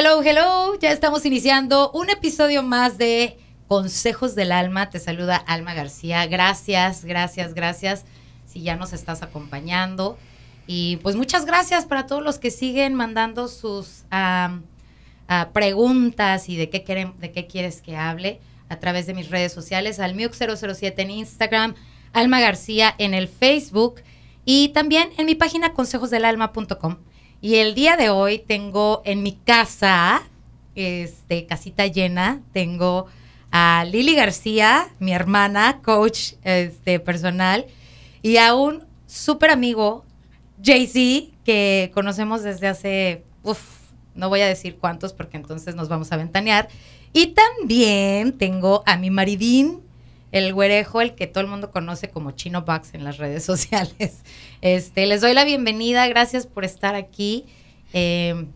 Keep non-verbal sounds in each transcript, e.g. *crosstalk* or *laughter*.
Hello, hello. Ya estamos iniciando un episodio más de Consejos del Alma. Te saluda Alma García. Gracias, gracias, gracias. Si ya nos estás acompañando. Y pues muchas gracias para todos los que siguen mandando sus preguntas y de qué, quieren, de qué quieres que hable a través de mis redes sociales, al Miuk007 en Instagram, Alma García en el Facebook y también en mi página consejosdelalma.com. Y el día de hoy tengo en mi casa, este, casita llena, tengo a Lili García, mi hermana, coach este, personal, y a un súper amigo, Jay-Z, que conocemos desde hace, uf, no voy a decir cuántos porque entonces nos vamos a ventanear. Y también tengo a mi maridín, el güerejo, el que todo el mundo conoce como Chino Bucks en las redes *laughs* sociales. Este, les doy la bienvenida, gracias por estar aquí. Eh,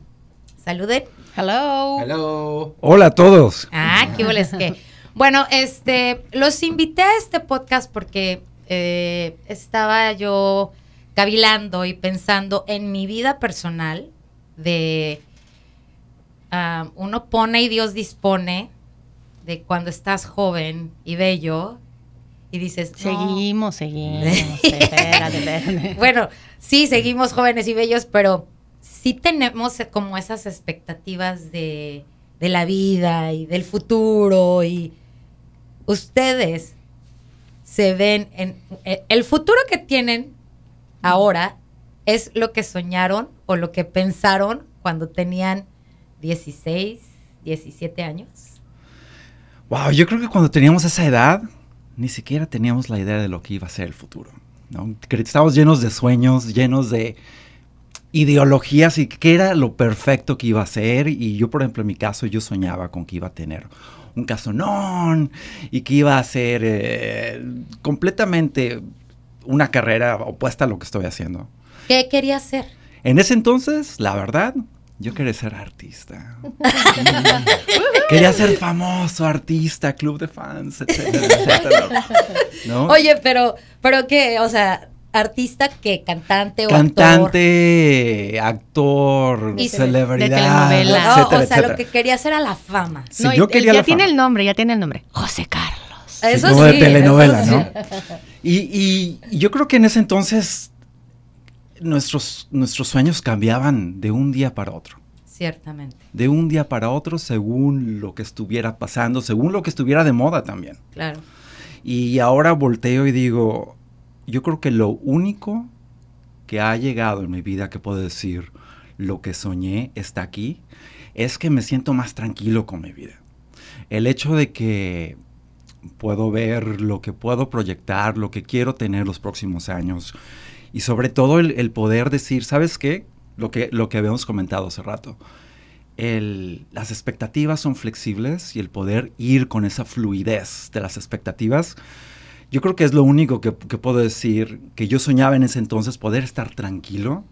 saluden. Hello. Hello. Hola a todos. Ah, qué boles que. Bueno, este, los invité a este podcast porque eh, estaba yo cavilando y pensando en mi vida personal de ah, uno pone y Dios dispone de cuando estás joven y bello y dices, "No". Seguimos, seguimos. *laughs* espérate, espérate. Bueno, sí, seguimos jóvenes y bellos, pero sí tenemos como esas expectativas de, de la vida y del futuro y ustedes se ven en eh, el futuro que tienen ahora es lo que soñaron o lo que pensaron cuando tenían 16, 17 años. Wow, yo creo que cuando teníamos esa edad, ni siquiera teníamos la idea de lo que iba a ser el futuro. ¿no? Estábamos llenos de sueños, llenos de ideologías y qué era lo perfecto que iba a ser. Y yo, por ejemplo, en mi caso, yo soñaba con que iba a tener un casonón y que iba a ser eh, completamente una carrera opuesta a lo que estoy haciendo. ¿Qué quería hacer? En ese entonces, la verdad, yo quería ser artista. *laughs* quería ser famoso, artista, club de fans, etcétera, etcétera. ¿No? Oye, pero, pero qué, o sea, artista que cantante o. Cantante, actor, Y- celebridad, de telenovela. No, etcétera, o sea, etcétera. lo que quería hacer era la fama. Sí, No, yo y- quería ya la tiene fama. el nombre, ya tiene el nombre. José Carlos. Eso como sí, de telenovela, eso ¿no? Y- y yo creo que en ese entonces nuestros, nuestros sueños cambiaban de un día para otro. Ciertamente, De un día para otro según lo que estuviera pasando, según lo que estuviera de moda también. claro. Y ahora volteo y digo, yo creo que lo único que ha llegado en mi vida que puedo decir, lo que soñé está aquí, es que me siento más tranquilo con mi vida. El hecho de que puedo ver lo que puedo proyectar, lo que quiero tener los próximos años y sobre todo el, el poder decir, ¿sabes qué? Lo que, lo que habíamos comentado hace rato. El- las expectativas son flexibles y el poder ir con esa fluidez de las expectativas, yo creo que es lo único que, que puedo decir que yo soñaba en ese entonces, poder estar tranquilo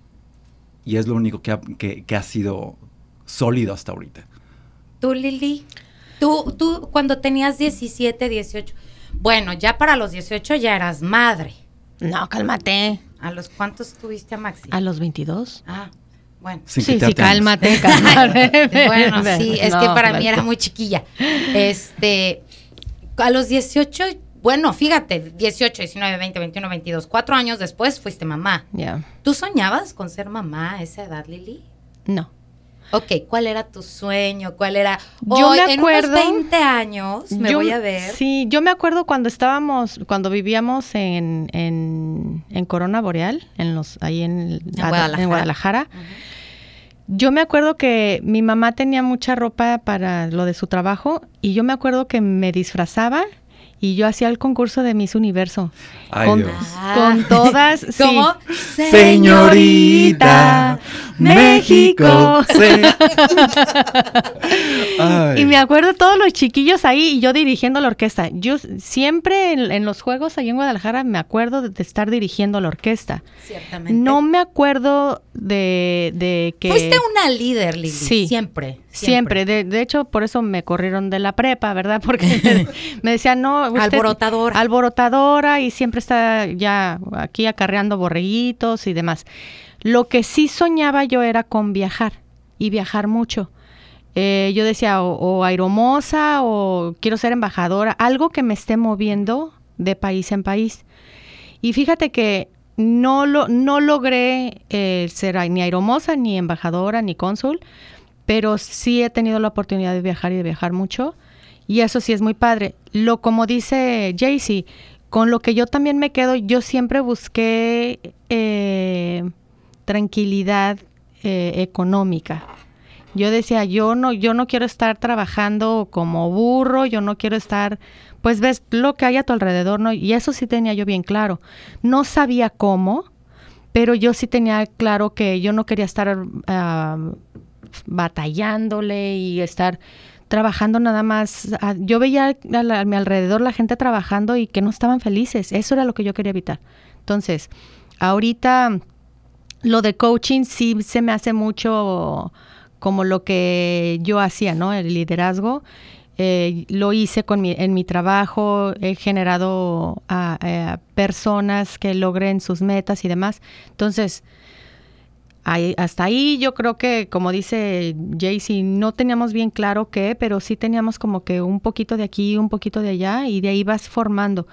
y es lo único que ha, que- que ha sido sólido hasta ahorita. Tú, Lili, tú, tú cuando tenías 17, 18, bueno, ya para los 18 ya eras madre. No, cálmate. ¿A los cuántos tuviste a Maxi? A los 22. Ah, bueno. Sin sí, cálmate, *laughs* cálmate. bueno, sí, es que para mí era muy chiquilla. Este, a los 18, bueno, fíjate, 18, 19, 20, 21, 22, cuatro años después fuiste mamá. Ya. ¿Tú soñabas con ser mamá a esa edad, Lili? No. Ok, ¿cuál era tu sueño? ¿Cuál era? Yo Hoy, me en acuerdo- unos 20 años me Yo- voy a ver. Sí, yo me acuerdo cuando estábamos, cuando vivíamos en, en, en Corona Boreal, en los, ahí en, En Guadalajara. en Guadalajara. Yo me acuerdo que mi mamá tenía mucha ropa para lo de su trabajo y yo me acuerdo que me disfrazaba y yo hacía el concurso de Miss Universo. Ay, con, Dios. con todas. *laughs* sí. ¿Cómo? Señorita México. Sí. *laughs* Ay. Y me acuerdo todos los chiquillos ahí y yo dirigiendo la orquesta. Yo siempre en, en los juegos ahí en Guadalajara me acuerdo de, de estar dirigiendo la orquesta. Ciertamente. No me acuerdo de, de que... Fuiste una líder, Lili. Sí. Siempre. Siempre, de, de hecho por eso me corrieron de la prepa, ¿verdad? *laughs* Porque me, decían, no, usted- Alborotadora. alborotadora y siempre está ya aquí acarreando borreguitos y demás. Lo que sí soñaba yo era con viajar y viajar mucho. eh, yo decía o, o o quiero ser embajadora, algo que me esté moviendo de país en país. Y fíjate que no, lo, no logré eh, ser ni aeromoza, ni embajadora, ni cónsul, pero sí he tenido la oportunidad de viajar y de viajar mucho. Y eso sí es muy padre. Lo como dice Jaycee, con lo que yo también me quedo, yo siempre busqué eh, tranquilidad eh, económica. Yo decía, yo no, yo no quiero estar trabajando como burro, yo no quiero estar, pues ves lo que hay a tu alrededor, ¿no? Y eso sí tenía yo bien claro. No sabía cómo, pero yo sí tenía claro que yo no quería estar uh, batallándole y estar trabajando nada más. Yo veía a, mi alrededor la gente trabajando y que no estaban felices. Eso era lo que yo quería evitar. Entonces, ahorita lo de coaching sí se me hace mucho como lo que yo hacía, ¿no? El liderazgo. Eh, lo hice con mi, en mi trabajo, he generado a, a, personas que logren sus metas y demás. Entonces, ahí, hasta ahí yo creo que, como dice Jaycee, no teníamos bien claro qué, pero sí teníamos como que un poquito de aquí, un poquito de allá, y de ahí vas formando.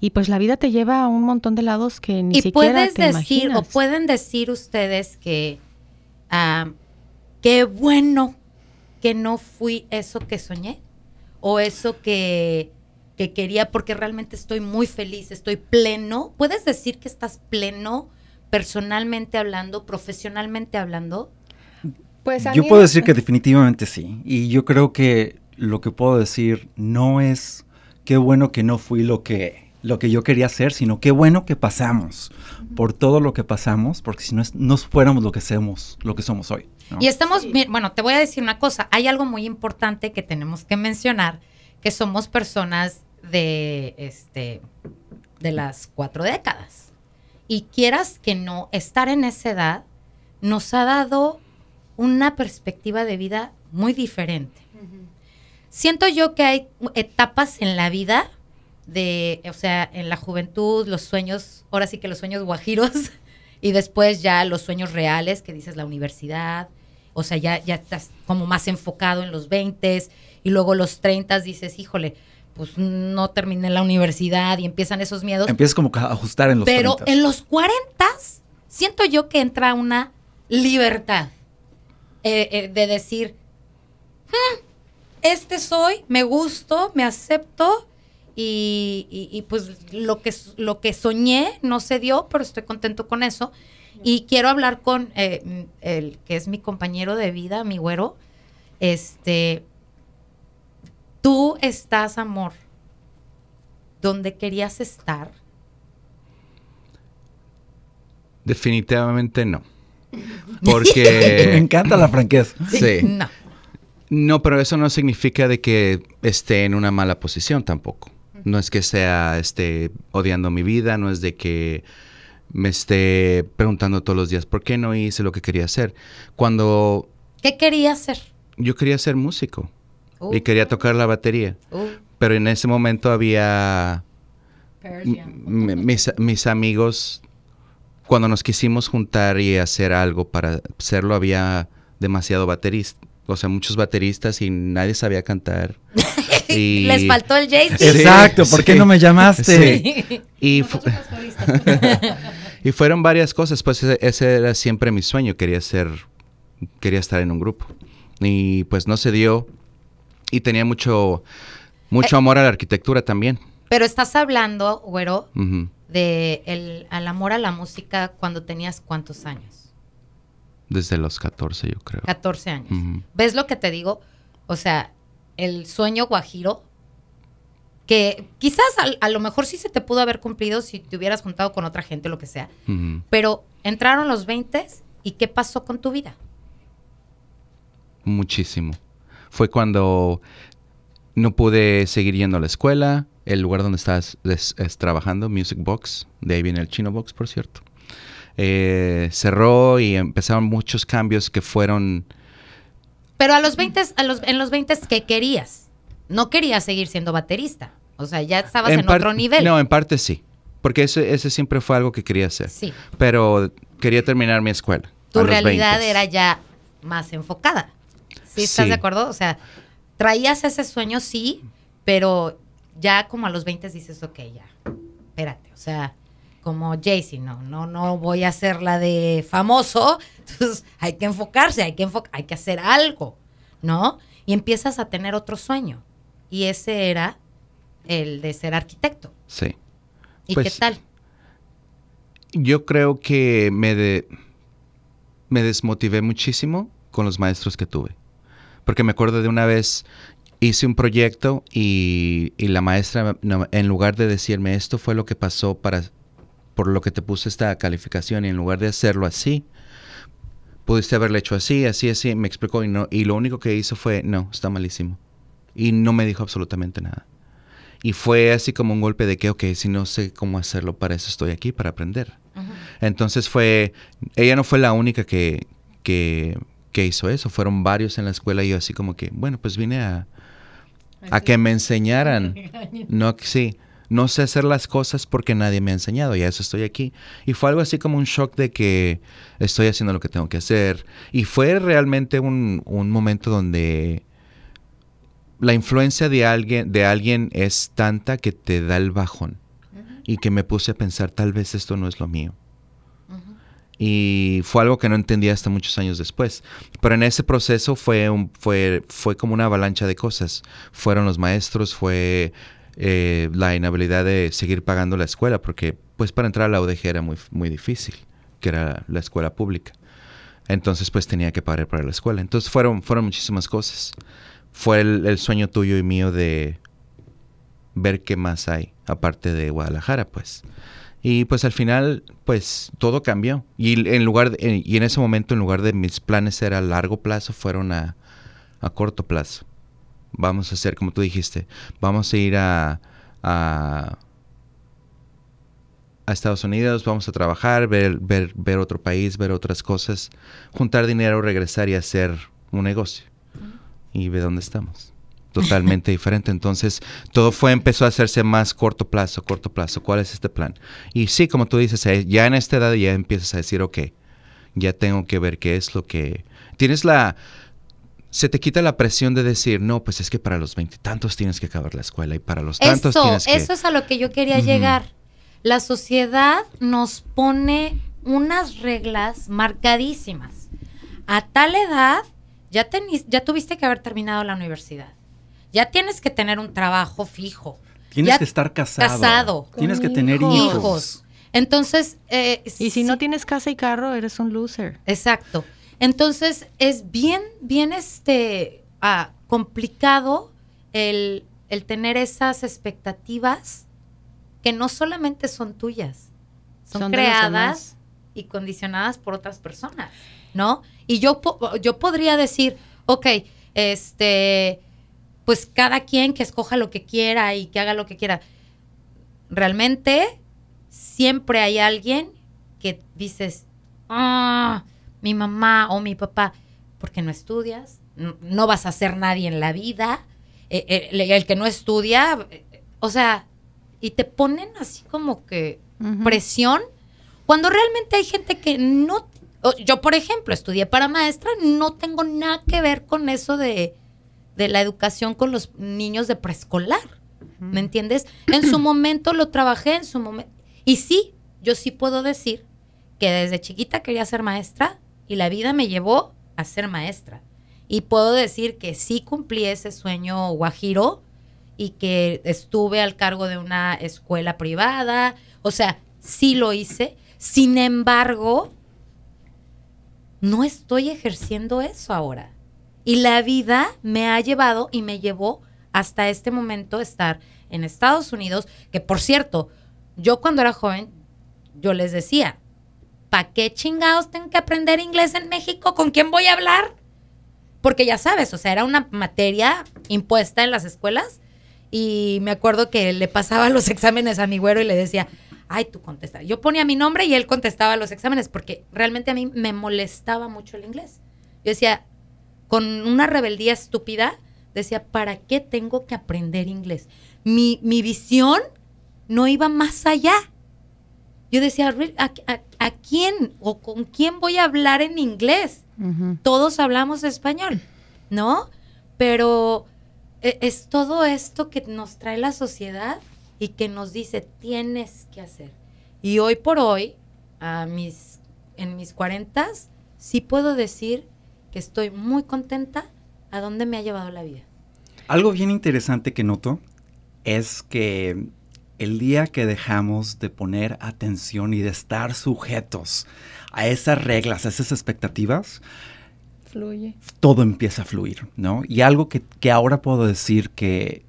Y pues la vida te lleva a un montón de lados que ni y siquiera puedes te decir, imaginas. o pueden decir ustedes que uh, qué bueno que no fui eso que soñé o eso que, que, quería porque realmente estoy muy feliz, estoy pleno. ¿Puedes decir que estás pleno personalmente hablando, profesionalmente hablando? Pues yo puedo decir que *laughs* definitivamente sí. Y yo creo que lo que puedo decir no es qué bueno que no fui lo que, lo que yo quería ser, sino qué bueno que pasamos por todo lo que pasamos, porque si no, es, no fuéramos lo que somos, lo que somos hoy. ¿no? Y estamos, sí. bueno, te voy a decir una cosa, hay algo muy importante que tenemos que mencionar, que somos personas de, este, de las cuatro décadas. Y quieras que no, estar en esa edad nos ha dado una perspectiva de vida muy diferente. Uh -huh. Siento yo que hay etapas en la vida de, o sea, en la juventud, los sueños, ahora sí que los sueños guajiros, *laughs* y después ya los sueños reales, que dices la universidad, o sea, ya, ya estás como más enfocado en los 20 y luego los 30 dices, híjole, pues no terminé la universidad y empiezan esos miedos. Empiezas como a ajustar en los Pero 30. en los 40 siento yo que entra una libertad eh, eh, de decir, hm, este soy, me gusto, me acepto y, y, y, pues lo que, lo que soñé no se dio, pero estoy contento con eso. Y quiero hablar con eh, el que es mi compañero de vida, mi güero. Este, tú estás, amor, donde querías estar. Definitivamente no. *laughs* Porque. *laughs* Me encanta la franqueza. Sí. No. No, pero eso no significa de que esté en una mala posición tampoco. No es que sea esté odiando mi vida, no es de que me esté preguntando todos los días por qué no hice lo que quería hacer. Cuando ¿Qué quería hacer? yo quería ser músico uh, y quería tocar la batería, uh. pero en ese momento había mis, mis amigos cuando nos quisimos juntar y hacer algo para hacerlo había demasiado baterista, o sea, muchos bateristas y nadie sabía cantar. *laughs* y... Les faltó el Jay. Exacto, ¿por qué no me llamaste? Sí. *laughs* Y, fu *laughs* y, fueron varias cosas, pues ese, ese, era siempre mi sueño, quería ser, quería estar en un grupo. Y pues no se dio y tenía mucho, mucho eh, amor a la arquitectura también. Pero estás hablando, güero, uh -huh. de el, al amor a la música cuando tenías cuántos años? Desde los 14, yo creo. 14 años. Uh -huh. ¿Ves lo que te digo? O sea, el sueño guajiro, que quizás a, a, lo mejor sí se te pudo haber cumplido si te hubieras juntado con otra gente, lo que sea. Uh -huh. Pero entraron los 20 y ¿qué pasó con tu vida? Muchísimo. Fue cuando no pude seguir yendo a la escuela, el lugar donde estás es, es trabajando, Music Box, de ahí viene el Chino Box, por cierto. Eh, cerró y empezaron muchos cambios que fueron... Pero a los 20, a los, en los 20, ¿qué querías? No querías seguir siendo baterista. O sea, ya estabas en, en otro nivel. No, en parte sí. Porque ese, ese, siempre fue algo que quería hacer. Sí. Pero quería terminar mi escuela. Tu realidad 20. era ya más enfocada. ¿Sí estás Sí. de acuerdo? O sea, traías ese sueño, sí, pero ya como a los 20 dices, ok, ya, espérate, o sea, como Jaycee, no, no, no voy a hacer la de famoso, *laughs* entonces hay que enfocarse, hay que enfo- hay que hacer algo, ¿no? Y empiezas a tener otro sueño, y ese era el de ser arquitecto. Sí. ¿Y Pues, qué tal? Yo creo que me, de- me desmotivé muchísimo con los maestros que tuve. Porque me acuerdo de una vez hice un proyecto y, y la maestra, no, en lugar de decirme esto fue lo que pasó para por lo que te puse esta calificación y en lugar de hacerlo así, pudiste haberlo hecho así, así, así, me explicó y, no, y lo único que hizo fue, no, está malísimo. Y no me dijo absolutamente nada. Y fue así como un golpe de que, ok, si no sé cómo hacerlo, para eso estoy aquí, para aprender. Entonces fue, ella no fue la única que, que, que hizo eso, fueron varios en la escuela y yo así como que, bueno, pues vine a, a que me enseñaran. No, sí, no sé hacer las cosas porque nadie me ha enseñado y a eso estoy aquí. Y fue algo así como un shock de que estoy haciendo lo que tengo que hacer. Y fue realmente un, un momento donde la influencia de alguien, de alguien es tanta que te da el bajón. Y que me puse a pensar, tal vez esto no es lo mío. Y fue algo que no entendía hasta muchos años después. Pero en ese proceso fue, un, fue, fue como una avalancha de cosas. Fueron los maestros, fue eh, la inhabilidad de seguir pagando la escuela, porque pues para entrar a la UDG era muy, muy difícil, que era la escuela pública. Entonces pues tenía que pagar para la escuela. Entonces fueron, fueron muchísimas cosas. Fue el sueño tuyo y mío de ver qué más hay, aparte de Guadalajara, pues. Y pues al final, pues todo cambió. Y en lugar de- y en ese momento, en lugar de mis planes era a largo plazo, fueron a, a corto plazo. Vamos a hacer, como tú dijiste, vamos a ir a, a, a Estados Unidos, vamos a trabajar, ver, ver, ver otro país, ver otras cosas, juntar dinero, regresar y hacer un negocio. Y ve dónde estamos. Totalmente diferente. Entonces, todo fue, empezó a hacerse más corto plazo, corto plazo. ¿Cuál es este plan? Y sí, como tú dices, eh, ya en esta edad ya empiezas a decir, ok, ya tengo que ver qué es lo que... Tienes la... Se te quita la presión de decir, no, pues es que para los veintitantos tienes que acabar la escuela y para los tantos Eso, tienes que... eso es a lo que yo quería llegar. La sociedad nos pone unas reglas marcadísimas. A tal edad, ya, tenis- ya tuviste que haber terminado la universidad. Ya tienes que tener un trabajo fijo. Tienes Ya que estar casado. casado. Tienes que tener hijos. hijos. Hijos. Entonces, eh, Y si sí- no tienes casa y carro, eres un loser. Exacto. Entonces, es bien, bien este ah, complicado el, el tener esas expectativas que no solamente son tuyas, son, creadas y condicionadas por otras personas, ¿no? Y yo, yo podría decir, ok, este, pues cada quien que escoja lo que quiera y que haga lo que quiera. Realmente, siempre hay alguien que dices, ah, mi mamá o mi papá, porque no estudias, no, no vas a ser nadie en la vida, eh, eh, el, el que no estudia, eh, o sea, y te ponen así como que presión, cuando realmente hay gente que no, yo por ejemplo estudié para maestra, no tengo nada que ver con eso de, de la educación con los niños de preescolar, ¿me entiendes? En su momento lo trabajé, en su momento, y sí, yo sí puedo decir que desde chiquita quería ser maestra y la vida me llevó a ser maestra. Y puedo decir que sí cumplí ese sueño guajiro y que estuve al cargo de una escuela privada. O sea, sí lo hice. Sin embargo, no estoy ejerciendo eso ahora. Y la vida me ha llevado y me llevó hasta este momento estar en Estados Unidos, que por cierto, yo cuando era joven, yo les decía, ¿para qué chingados tengo que aprender inglés en México? ¿Con quién voy a hablar? Porque ya sabes, o sea, era una materia impuesta en las escuelas y me acuerdo que le pasaba los *laughs* exámenes a mi güero y le decía, ay, tú contesta. Yo ponía mi nombre y él contestaba los exámenes porque realmente a mí me molestaba mucho el inglés. Yo decía, con una rebeldía estúpida, decía, ¿para qué tengo que aprender inglés? Mi, mi visión no iba más allá. Yo decía, "Re- ¿a, a- a quién o con quién voy a hablar en inglés? Todos hablamos español. ¿no? Pero e- es todo esto que nos trae la sociedad y que nos dice, tienes que hacer. Y hoy por hoy, a mis, en mis cuarentas, sí puedo decir que estoy muy contenta a dónde me ha llevado la vida. Algo bien interesante que noto es que el día que dejamos de poner atención y de estar sujetos a esas reglas, a esas expectativas, Fluye. todo empieza a fluir, ¿no? Y algo que, que ahora puedo decir que,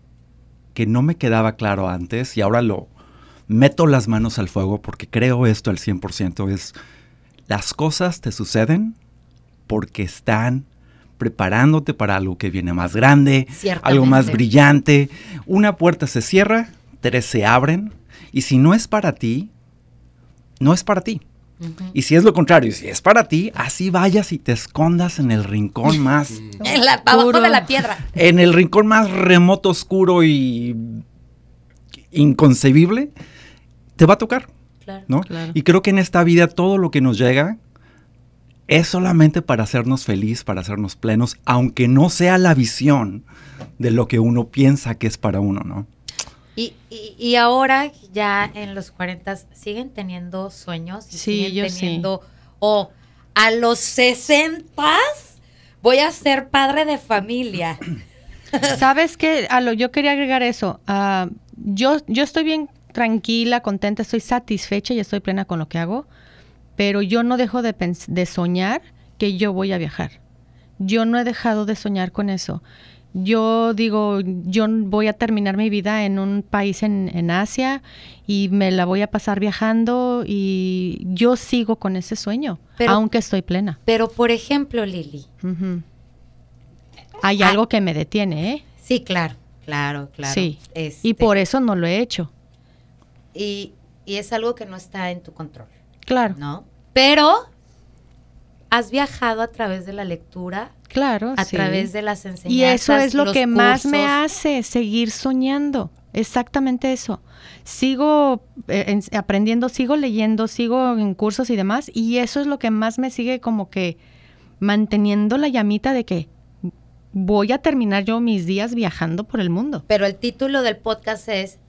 que no me quedaba claro antes y ahora lo meto las manos al fuego porque creo esto al 100% es las cosas te suceden porque están preparándote para algo que viene más grande, algo más brillante. Una puerta se cierra, tres se abren y si no es para ti, no es para ti. Y si es lo contrario, si es para ti, así vayas y te escondas en el rincón *laughs* más, En la, abajo Puro. de la piedra. en el rincón más remoto, oscuro y inconcebible, te va a tocar, Claro. ¿no? Claro. Y creo que en esta vida todo lo que nos llega es solamente para hacernos feliz, para hacernos plenos, aunque no sea la visión de lo que uno piensa que es para uno, ¿no? Y, y, y ahora ya en los 40 siguen teniendo sueños Sí, siguen yo sí. teniendo o a los 60 voy a ser padre de familia. *clears throat* ¿Sabes qué? A lo, yo quería agregar eso. Ah, yo, yo estoy bien tranquila, contenta, estoy satisfecha y estoy plena con lo que hago, pero yo no dejo de, de soñar que yo voy a viajar. Yo no he dejado de soñar con eso. Yo digo, yo voy a terminar mi vida en un país en, en Asia y me la voy a pasar viajando y yo sigo con ese sueño, Pero- aunque estoy plena. Pero por ejemplo, Lili. Hay Ah. algo que me detiene, ¿eh? sí, claro, claro, claro. Sí. Este, Y por eso no lo he hecho. y, y es algo que no está en tu control, Claro, ¿no? Pero has viajado a través de la lectura, claro. a sí. través de las enseñanzas. Y eso es lo que más me hace seguir soñando. Exactamente eso. Sigo eh, en- aprendiendo, sigo leyendo, sigo en cursos y demás. Y eso es lo que más me sigue como que manteniendo la llamita de que voy a terminar yo mis días viajando por el mundo. Pero el título del podcast es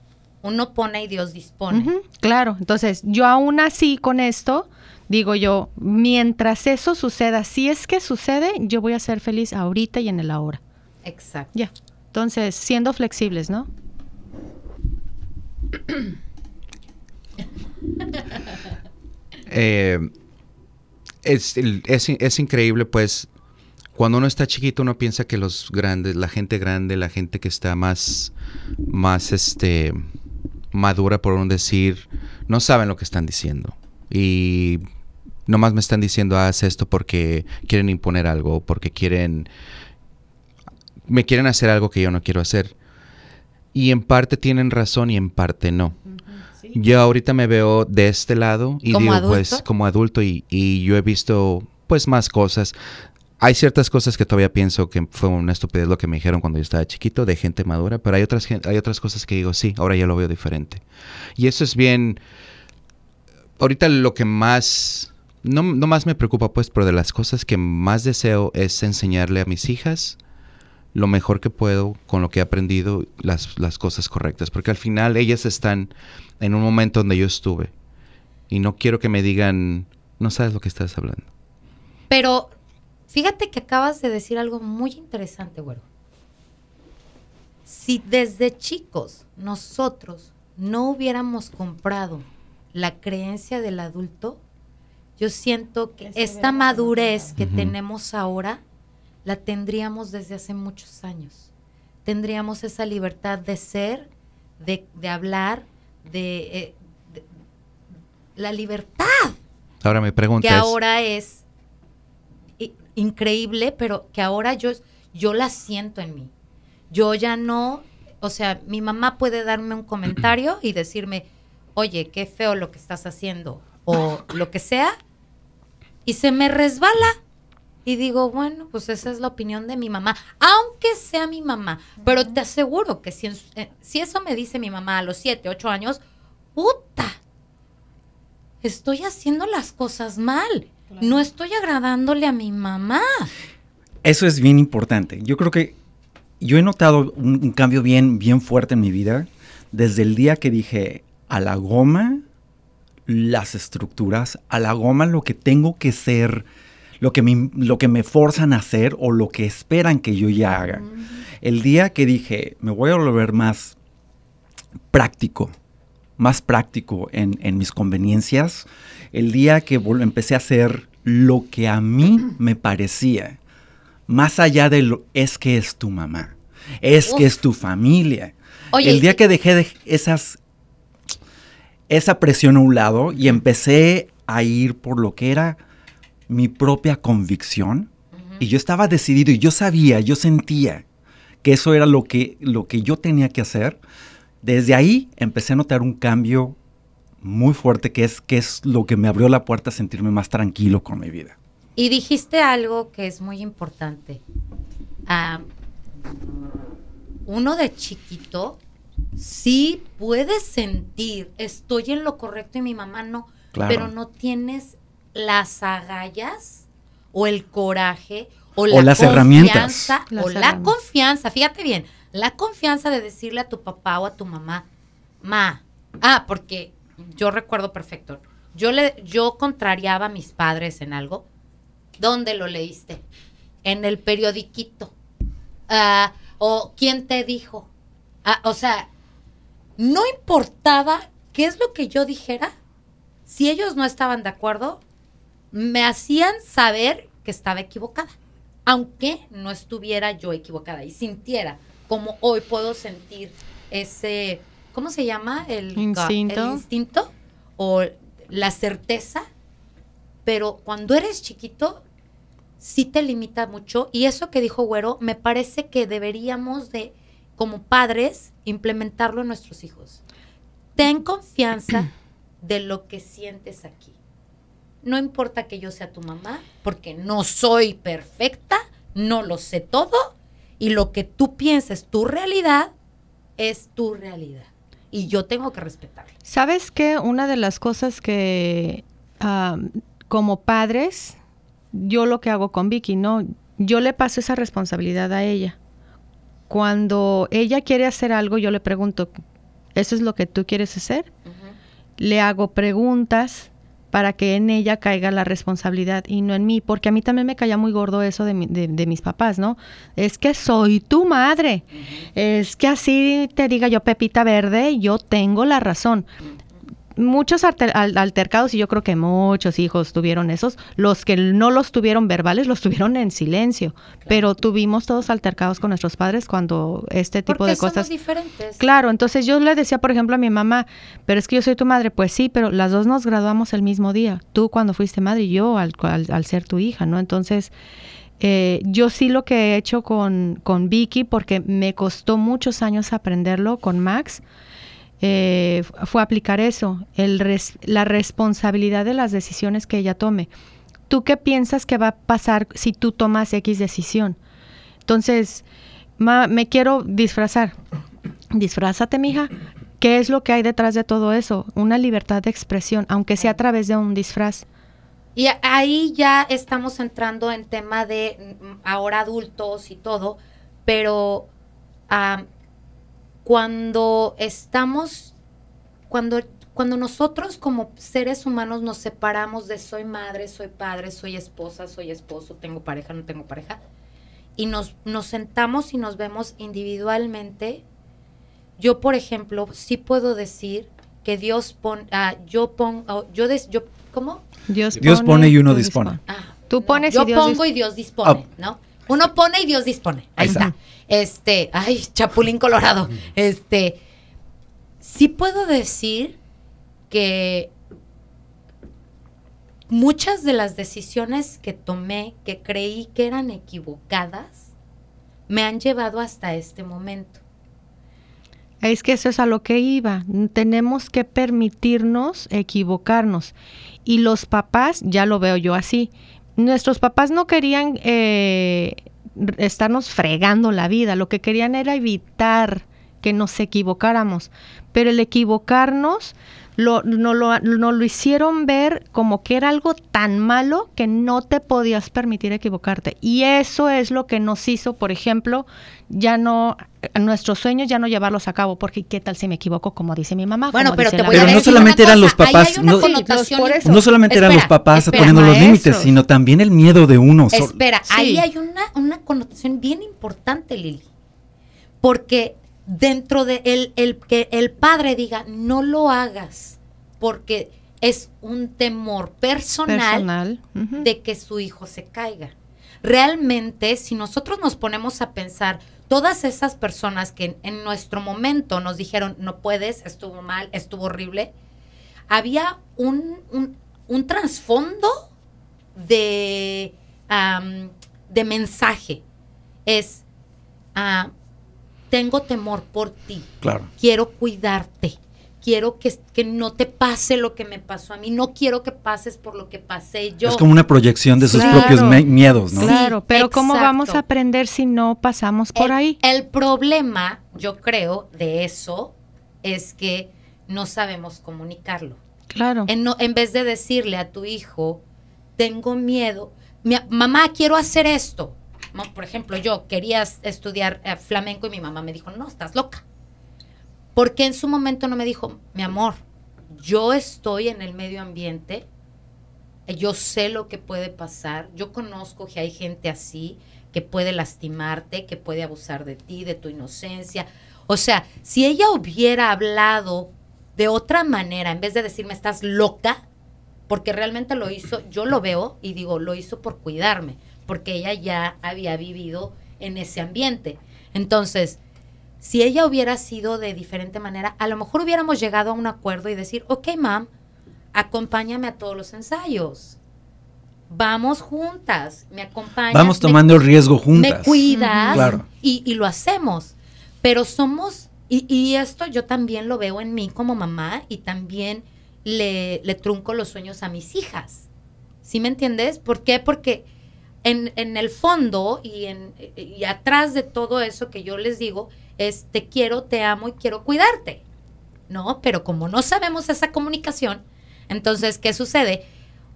Uno pone y Dios dispone. Claro, entonces yo aún así con esto, digo yo, mientras eso suceda, si es que sucede, yo voy a ser feliz ahorita y en el ahora. Exacto. Ya. Entonces, siendo flexibles, ¿no? Eh, es, es, es increíble, pues, cuando uno está chiquito, uno piensa que los grandes, la gente grande, la gente que está más, más, este, madura, por un decir, no saben lo que están diciendo. Y nomás me están diciendo, haz esto porque quieren imponer algo, porque quieren, me quieren hacer algo que yo no quiero hacer. Y en parte tienen razón y en parte no. Yo ahorita me veo de este lado y ¿Como digo, pues, como adulto y, y yo he visto, pues, más cosas. Hay ciertas cosas que todavía pienso que fue una estupidez lo que me dijeron cuando yo estaba chiquito, de gente madura, pero hay otras, hay otras cosas que digo, sí, ahora ya lo veo diferente. Y eso es bien... Ahorita lo que más... No, no más me preocupa, pues, pero de las cosas que más deseo es enseñarle a mis hijas lo mejor que puedo con lo que he aprendido, las, las cosas correctas. Porque al final ellas están en un momento donde yo estuve. Y no quiero que me digan, no sabes lo que estás hablando. Pero fíjate que acabas de decir algo muy interesante, güero. Si desde chicos nosotros no hubiéramos comprado la creencia del adulto, yo siento que esta madurez que tenemos ahora la tendríamos desde hace muchos años. Tendríamos esa libertad de ser, de, de hablar, de, eh, de- la libertad Ahora mi pregunta que ahora es increíble, pero que ahora yo, yo la siento en mí. Yo ya no, o sea, mi mamá puede darme un comentario y decirme, oye, qué feo lo que estás haciendo, o lo que sea, y se me resbala. Y digo, bueno, pues esa es la opinión de mi mamá, aunque sea mi mamá. Pero te aseguro que si, eh, si eso me dice mi mamá a los 7, 8 años, puta, estoy haciendo las cosas mal. No estoy agradándole a mi mamá. Eso es bien importante. Yo creo que yo he notado un, un cambio bien, bien fuerte en mi vida desde el día que dije a la goma las estructuras, a la goma lo que tengo que ser, lo que me, lo que me forzan a hacer o lo que esperan que yo ya haga. El día que dije, me voy a volver más práctico, más práctico en, en mis conveniencias, el día que empecé a hacer lo que a mí me parecía, más allá de lo es que es tu mamá, es que es tu familia. Oye, el día que dejé de esas esa presión a un lado y empecé a ir por lo que era mi propia convicción y yo estaba decidido y yo sabía, yo sentía que eso era lo que lo que yo tenía que hacer. Desde ahí empecé a notar un cambio muy fuerte que es que es lo que me abrió la puerta a sentirme más tranquilo con mi vida. Y dijiste algo que es muy importante. Ah, uno de chiquito sí puede sentir, estoy en lo correcto y mi mamá no, Claro. pero no tienes las agallas o el coraje o, O la las herramientas. Las o la confianza, fíjate bien, la confianza de decirle a tu papá o a tu mamá, ma, ah, porque yo recuerdo perfecto, yo le, yo contrariaba a mis padres en algo, ¿dónde lo leíste? En el periodiquito. Ah, o quién te dijo. Ah, o sea, no importaba qué es lo que yo dijera, si ellos no estaban de acuerdo, me hacían saber que estaba equivocada, aunque no estuviera yo equivocada y sintiera como hoy puedo sentir ese, ¿cómo se llama? El Instinto. el instinto o la certeza, pero cuando eres chiquito sí te limita mucho y eso que dijo Güero me parece que deberíamos de como padres implementarlo en nuestros hijos. Ten confianza *clears throat* de lo que sientes aquí. No importa que yo sea tu mamá, porque no soy perfecta, no lo sé todo, y lo que tú pienses, tu realidad, es tu realidad. Y yo tengo que respetarla. ¿Sabes qué? Una de las cosas que como padres, yo lo que hago con Vicky, ¿no? Yo le paso esa responsabilidad a ella. Cuando ella quiere hacer algo, yo le pregunto, ¿eso es lo que tú quieres hacer? Le hago preguntas para que en ella caiga la responsabilidad y no en mí, porque a mí también me caía muy gordo eso de, mi- de- de mis papás, ¿no? Es que soy tu madre, es que así te diga yo Pepita Verde, yo tengo la razón. Muchos alter- al- altercados, y yo creo que muchos hijos tuvieron esos, los que no los tuvieron verbales, los tuvieron en silencio, pero tuvimos todos altercados con nuestros padres cuando este tipo Porque de cosas... somos diferentes. Claro, entonces yo le decía, por ejemplo, a mi mamá, pero es que yo soy tu madre, pues sí, pero las dos nos graduamos el mismo día, tú cuando fuiste madre y yo al, al- al ser tu hija, ¿no? Entonces, eh, yo sí lo que he hecho con, con Vicky, porque me costó muchos años aprenderlo con Max, eh, fue aplicar eso, la responsabilidad de las decisiones que ella tome. ¿Tú qué piensas que va a pasar si tú tomas X decisión? Entonces, me quiero disfrazar. Disfrázate, mija. ¿Qué es lo que hay detrás de todo eso? Una libertad de expresión, aunque sea a través de un disfraz. Y ahí ya estamos entrando en tema de mm, ahora adultos y todo, pero cuando estamos, cuando, cuando nosotros como seres humanos nos separamos de soy madre, soy padre, soy esposa, soy esposo, tengo pareja, no tengo pareja, y nos, nos sentamos y nos vemos individualmente, yo, por ejemplo, sí puedo decir que Dios pone, yo pongo, yo, des- yo, ¿cómo? Dios, Dios pone y uno tú dispone. Ah, Tú pones y yo Dios pongo y Dios dispone, Ah. ¿no? Uno pone y Dios dispone. Ahí, Ahí está. está. Este, ay, Chapulín Colorado. Este, sí puedo decir que muchas de las decisiones que tomé, que creí que eran equivocadas, me han llevado hasta este momento. Es que eso es a lo que iba. Tenemos que permitirnos equivocarnos. Y los papás, ya lo veo yo así, nuestros papás no querían eh, estarnos fregando la vida, lo que querían era evitar que nos equivocáramos, pero el equivocarnos lo, no, lo, no lo hicieron ver como que era algo tan malo que no te podías permitir equivocarte. Y eso es lo que nos hizo, por ejemplo, ya no, nuestros sueños ya no llevarlos a cabo, porque qué tal si me equivoco, como dice mi mamá. Bueno, pero te voy a Pero no solamente eran los papás, no- solamente eran los papás espera. poniendo los límites, sino también el miedo de uno. So- Espera, Sí. ahí hay una, una connotación bien importante, Lili. Porque dentro de el, el que el padre diga, no lo hagas, porque es un temor personal, de que su hijo se caiga. Realmente, si nosotros nos ponemos a pensar, todas esas personas que en, en nuestro momento nos dijeron, no puedes, estuvo mal, estuvo horrible, había un, un, un trasfondo de, de mensaje. Es, ah, tengo temor por ti, Claro. quiero cuidarte, quiero que, que no te pase lo que me pasó a mí, no quiero que pases por lo que pasé yo. Es como una proyección de sus Claro. propios miedos, ¿no? Sí, Claro, pero ¿cómo vamos a aprender si no pasamos por el, ahí? El problema, yo creo, de eso es que no sabemos comunicarlo. Claro. En, no- en vez de decirle a tu hijo, tengo miedo, mi- mamá, quiero hacer esto. Por ejemplo, yo quería estudiar eh, flamenco y mi mamá me dijo, no, estás loca. Porque en su momento no me dijo, mi amor, yo estoy en el medio ambiente, eh, yo sé lo que puede pasar, yo conozco que hay gente así que puede lastimarte, que puede abusar de ti, de tu inocencia. O sea, si ella hubiera hablado de otra manera, en vez de decirme estás loca, porque realmente lo hizo, yo lo veo y digo, lo hizo por cuidarme, porque ella ya había vivido en ese ambiente. Entonces, si ella hubiera sido de diferente manera, a lo mejor hubiéramos llegado a un acuerdo y decir, ok, mam, acompáñame a todos los ensayos. Vamos juntas, me acompañas. Vamos me tomando el riesgo me juntas. cuidas Ujú. Claro. y, y lo hacemos. Pero somos, y, y esto yo también lo veo en mí como mamá y también le, le trunco los sueños a mis hijas. ¿Sí me entiendes? ¿Por qué? Porque en, en el fondo y, en, y atrás de todo eso que yo les digo es te quiero, te amo y quiero cuidarte. ¿No? Pero como no sabemos esa comunicación, entonces, ¿qué sucede?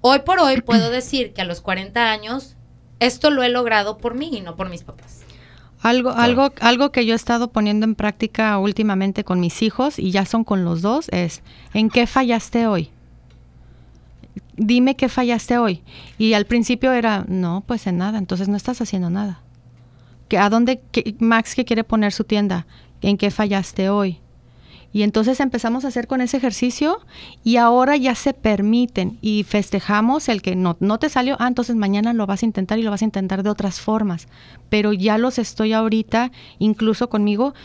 Hoy por hoy *clears throat* puedo decir que a los 40 años esto lo he logrado por mí y no por mis papás. Algo, Claro. algo, algo que yo he estado poniendo en práctica últimamente con mis hijos y ya son con los dos es ¿en qué fallaste hoy? Dime qué fallaste hoy. Y al principio era, no, pues en nada, entonces no estás haciendo nada. ¿Que ¿A dónde Max que quiere poner su tienda? ¿En qué fallaste hoy? Y entonces empezamos a hacer con ese ejercicio y ahora ya se permiten y festejamos el que no, no te salió, ah, entonces mañana lo vas a intentar y lo vas a intentar de otras formas. Pero ya los estoy ahorita, incluso conmigo,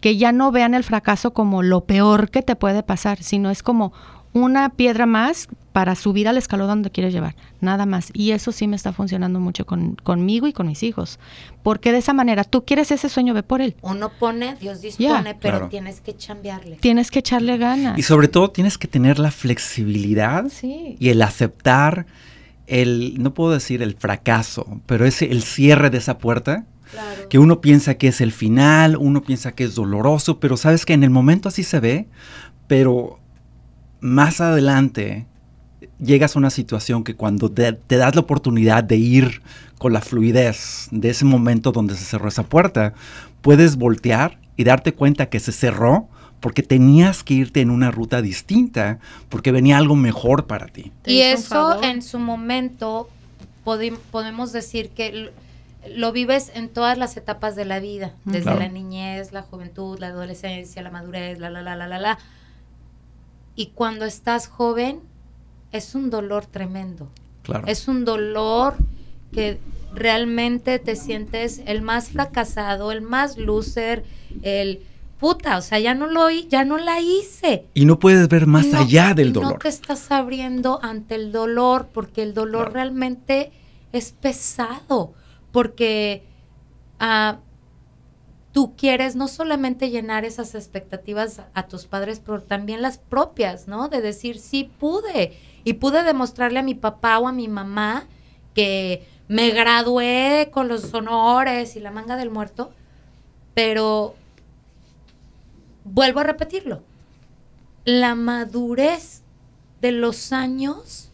que ya no vean el fracaso como lo peor que te puede pasar, sino es como una piedra más para subir al escalón donde quieres llevar, nada más. Y eso sí me está funcionando mucho con, conmigo y con mis hijos. Porque de esa manera, tú quieres ese sueño, ve por él. Uno pone, Dios dispone, pero Claro. tienes que chambearle. Tienes que echarle ganas. Y sobre todo tienes que tener la flexibilidad Sí. y el aceptar el, no puedo decir el fracaso, pero es el cierre de esa puerta. Claro. Que uno piensa que es el final, uno piensa que es doloroso, pero sabes que en el momento así se ve, pero más adelante llegas a una situación que cuando te, te das la oportunidad de ir con la fluidez de ese momento donde se cerró esa puerta, puedes voltear y darte cuenta que se cerró porque tenías que irte en una ruta distinta, porque venía algo mejor para ti. Y eso en su momento podemos decir que lo vives en todas las etapas de la vida, desde Claro. la niñez, la juventud, la adolescencia, la madurez, la la la la la la. Y cuando estás joven es un dolor tremendo. Claro. Es un dolor que realmente te sientes el más fracasado, el más loser, el puta, o sea, ya no lo ya no la hice. y no puedes ver más no- allá del dolor. No te estás abriendo ante el dolor, porque el dolor Claro. realmente es pesado, porque ah, tú quieres no solamente llenar esas expectativas a, tus padres, pero también las propias, ¿no? De decir, sí pude, y pude demostrarle a mi papá o a mi mamá que me gradué con los honores y la manga del muerto, pero vuelvo a repetirlo, la madurez de los años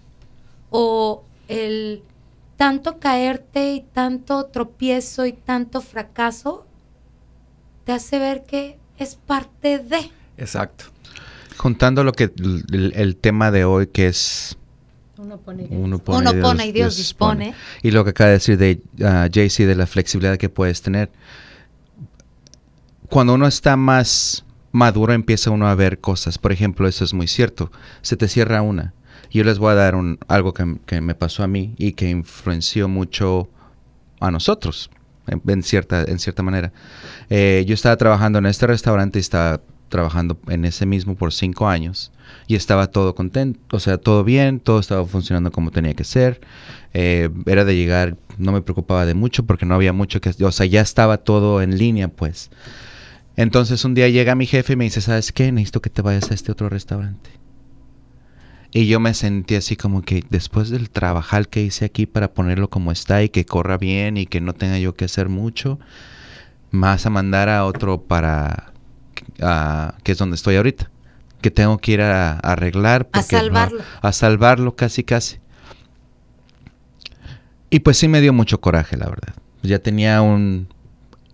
o el tanto caerte y tanto tropiezo y tanto fracaso te hace ver que es parte de. Exacto. Juntando lo que el, el tema de hoy que es Uno pone y uno Uno pone y Dios dispone. Y lo que acaba de decir de ah, JC de la flexibilidad que puedes tener. Cuando uno está más maduro empieza uno a ver cosas. Por ejemplo, eso es muy cierto. Se te cierra una. Yo les voy a dar un, algo que, que me pasó a mí y que influenció mucho a nosotros, en, cierta, en cierta manera. Eh, yo estaba trabajando en este restaurante y estaba trabajando en ese mismo por cinco años y estaba todo contento, o sea, todo bien, todo estaba funcionando como tenía que ser. Eh, era de llegar, no me preocupaba de mucho porque no había mucho que, o sea, ya estaba todo en línea, pues. Entonces un día llega mi jefe y me dice, ¿sabes qué? Necesito que te vayas a este otro restaurante. Y yo me sentí así como que después del trabajar que hice aquí para ponerlo como está y que corra bien y que no tenga yo que hacer mucho, más a mandar a otro para a- que es donde estoy ahorita, que tengo que ir a, a arreglar A no- salvarlo. a salvarlo casi casi. Y pues sí me dio mucho coraje, la verdad. Ya tenía un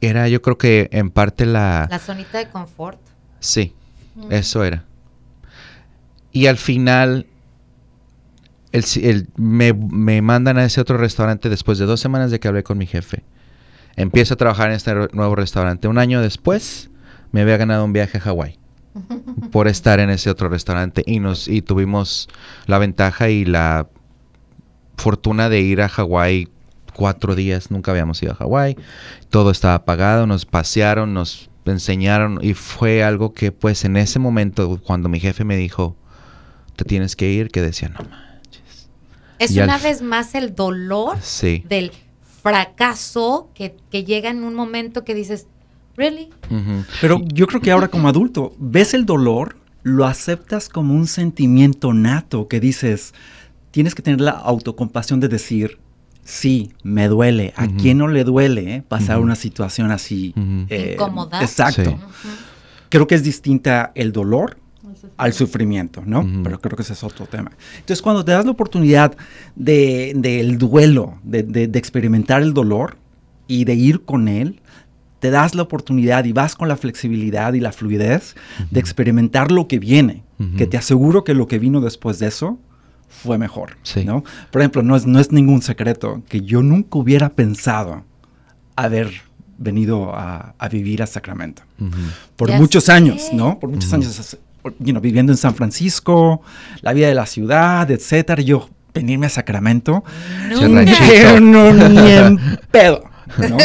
era yo creo que en parte la La zonita de confort. Sí, eso era. Y al final, el, si- el- me, me mandan a ese otro restaurante después de dos semanas de que hablé con mi jefe. Empiezo a trabajar en este nuevo restaurante. Un año después, me había ganado un viaje a Hawái *laughs* por estar en ese otro restaurante y nos y tuvimos la ventaja y la fortuna de ir a Hawái cuatro días. Nunca habíamos ido a Hawái. Todo estaba pagado. Nos pasearon, nos enseñaron y fue algo que pues en ese momento cuando mi jefe me dijo te tienes que ir que decía no manches Es Y una vez más el dolor sí del fracaso que, que llega en un momento que dices, ¿really? Pero yo creo que ahora como adulto, ves el dolor, lo aceptas como un sentimiento nato que dices, tienes que tener la autocompasión de decir, sí, me duele. ¿A quién no le duele eh, pasar una situación así? Eh, Incómoda. Exacto. Sí. Creo que es distinta el dolor al sufrimiento, ¿no? Ujú. Pero creo que ese es otro tema. Entonces, cuando te das la oportunidad de- del duelo, de, de- de experimentar el dolor y de ir con él, te das la oportunidad y vas con la flexibilidad y la fluidez de experimentar lo que viene, Ujú. que te aseguro que lo que vino después de eso fue mejor, Sí. ¿no? Por ejemplo, no es, no es ningún secreto que yo nunca hubiera pensado haber venido a, a vivir a Sacramento por muchos sé. años, ¿no? Por muchos años, you know, viviendo en San Francisco, la vida de la ciudad, etcétera. Yo venirme a Sacramento, pero no ni en *laughs* pedo, ¿no?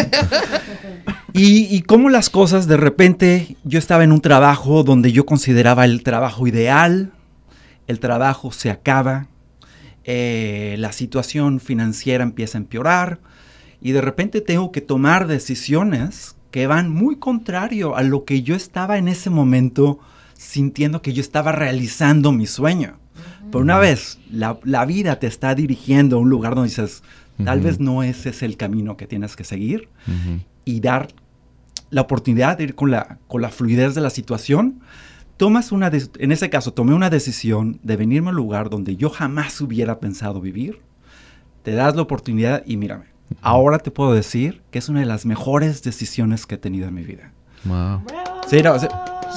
Y, y cómo las cosas, de repente, yo estaba en un trabajo donde yo consideraba el trabajo ideal, el trabajo se acaba, eh, la situación financiera empieza a empeorar y de repente tengo que tomar decisiones que van muy contrario a lo que yo estaba en ese momento sintiendo que yo estaba realizando mi sueño. Pero una vez la, la vida te está dirigiendo a un lugar donde dices, tal Ujú. vez no ese es el camino que tienes que seguir Ujú. y dar la oportunidad de ir con la, con la fluidez de la situación, tomas una, de- en ese caso, tomé una decisión de venirme a un lugar donde yo jamás hubiera pensado vivir, te das la oportunidad y mírame, ahora te puedo decir que es una de las mejores decisiones que he tenido en mi vida. Wow. Sí, no, sí.